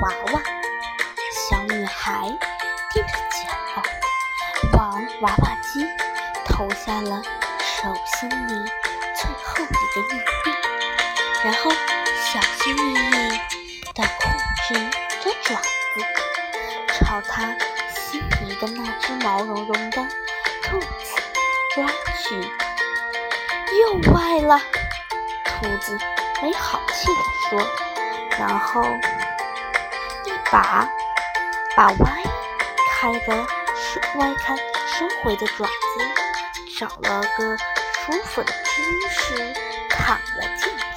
娃娃。小女孩踮着脚往娃娃机投下了手心里最后一个硬币，然后小心翼翼地控制着爪子，朝她心仪的那只毛茸茸的兔子抓去。又坏了，兔子没好气地说，然后。把把歪开的收歪开收回的爪子，找了个舒服的姿势躺了进去。